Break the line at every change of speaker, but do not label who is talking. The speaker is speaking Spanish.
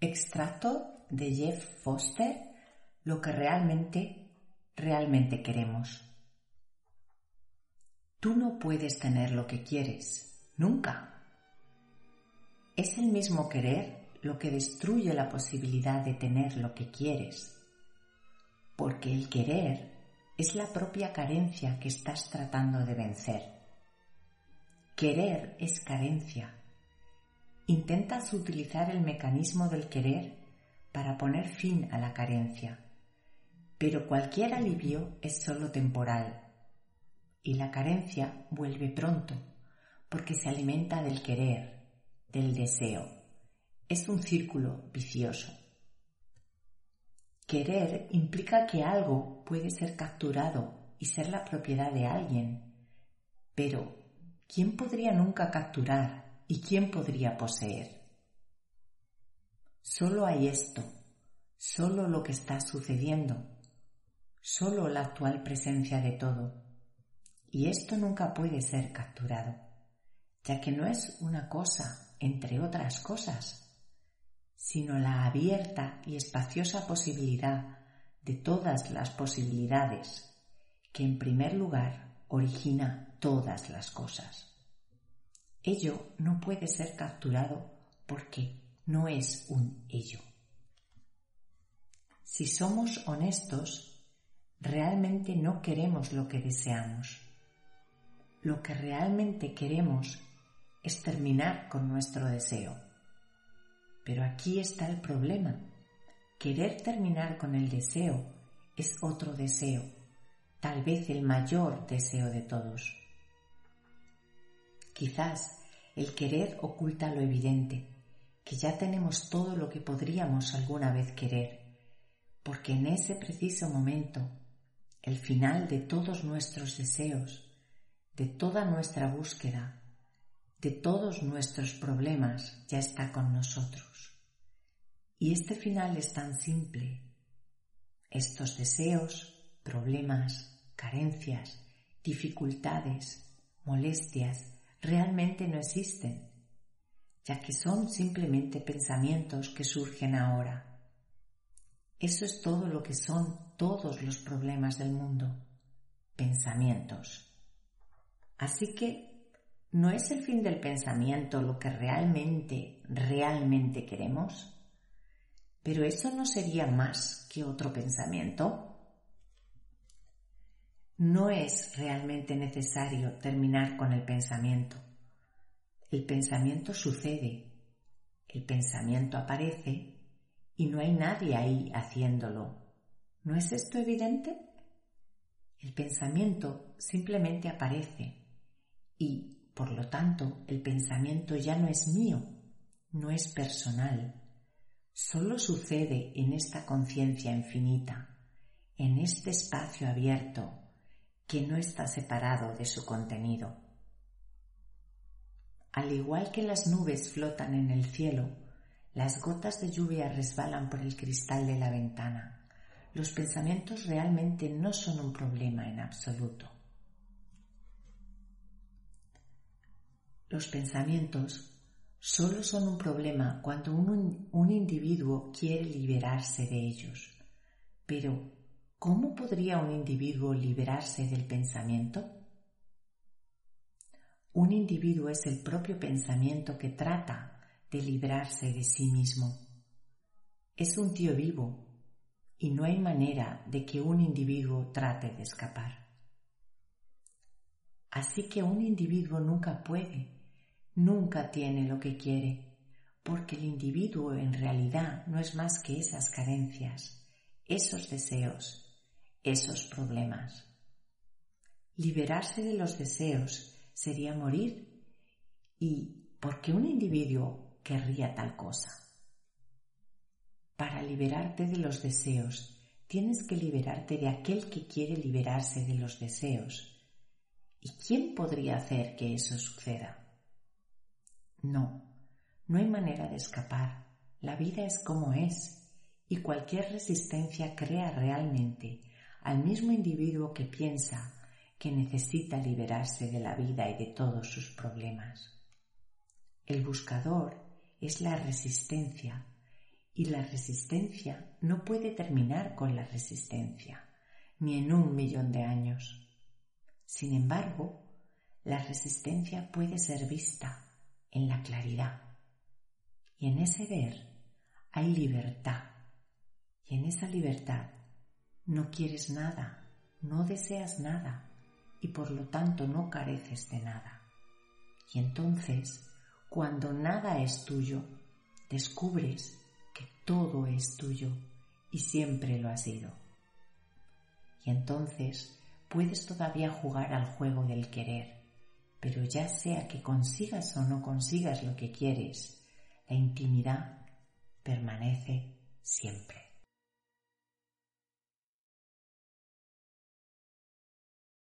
Extracto de Jeff Foster, lo que realmente, realmente queremos. Tú no puedes tener lo que quieres, nunca. Es el mismo querer lo que destruye la posibilidad de tener lo que quieres, porque el querer es la propia carencia que estás tratando de vencer. Querer es carencia. Intentas utilizar el mecanismo del querer para poner fin a la carencia, pero cualquier alivio es solo temporal y la carencia vuelve pronto porque se alimenta del querer, del deseo. Es un círculo vicioso. Querer implica que algo puede ser capturado y ser la propiedad de alguien. Pero, ¿quién podría nunca capturar y quién podría poseer? Solo hay esto, solo lo que está sucediendo, solo la actual presencia de todo. Y esto nunca puede ser capturado, ya que no es una cosa entre otras cosas, sino la abierta y espaciosa posibilidad de todas las posibilidades que en primer lugar origina todas las cosas. Ello no puede ser capturado porque no es un ello. Si somos honestos, realmente no queremos lo que deseamos. Lo que realmente queremos es terminar con nuestro deseo pero aquí está el problema. Querer terminar con el deseo es otro deseo, tal vez el mayor deseo de todos. Quizás el querer oculta lo evidente, que ya tenemos todo lo que podríamos alguna vez querer, porque en ese preciso momento, el final de todos nuestros deseos, de toda nuestra búsqueda, de todos nuestros problemas ya está con nosotros. Y este final es tan simple. Estos deseos, problemas, carencias, dificultades, molestias, realmente no existen, ya que son simplemente pensamientos que surgen ahora. Eso es todo lo que son todos los problemas del mundo, pensamientos. Así que, ¿no es el fin del pensamiento lo que realmente, realmente queremos? Pero eso no sería más que otro pensamiento. No es realmente necesario terminar con el pensamiento. El pensamiento sucede, el pensamiento aparece y no hay nadie ahí haciéndolo. ¿No es esto evidente? El pensamiento simplemente aparece y, por lo tanto, el pensamiento ya no es mío, no es personal solo sucede en esta conciencia infinita, en este espacio abierto que no está separado de su contenido. Al igual que las nubes flotan en el cielo, las gotas de lluvia resbalan por el cristal de la ventana. Los pensamientos realmente no son un problema en absoluto. Los pensamientos solo son un problema cuando un, un, individuo quiere liberarse de ellos. Pero, ¿cómo podría un individuo liberarse del pensamiento? Un individuo es el propio pensamiento que trata de librarse de sí mismo. Es un tío vivo y no hay manera de que un individuo trate de escapar. Así que un individuo nunca puede nunca tiene lo que quiere, porque el individuo en realidad no es más que esas carencias, esos deseos, esos problemas. Liberarse de los deseos sería morir. ¿Y por qué un individuo querría tal cosa? Para liberarte de los deseos, tienes que liberarte de aquel que quiere liberarse de los deseos. ¿Y quién podría hacer que eso suceda? No, no hay manera de escapar. La vida es como es y cualquier resistencia crea realmente al mismo individuo que piensa que necesita liberarse de la vida y de todos sus problemas. El buscador es la resistencia Y la resistencia no puede terminar con la resistencia, ni en un millón de años. Sin embargo, la resistencia puede ser vista en la claridad. Y en ese ver hay libertad. Y en esa libertad no quieres nada, no deseas nada y por lo tanto no careces de nada. Y entonces, cuando nada es tuyo, descubres que todo es tuyo y siempre lo ha sido. Y entonces puedes todavía jugar al juego del querer, pero ya sea que consigas o no consigas lo que quieres, la intimidad permanece siempre.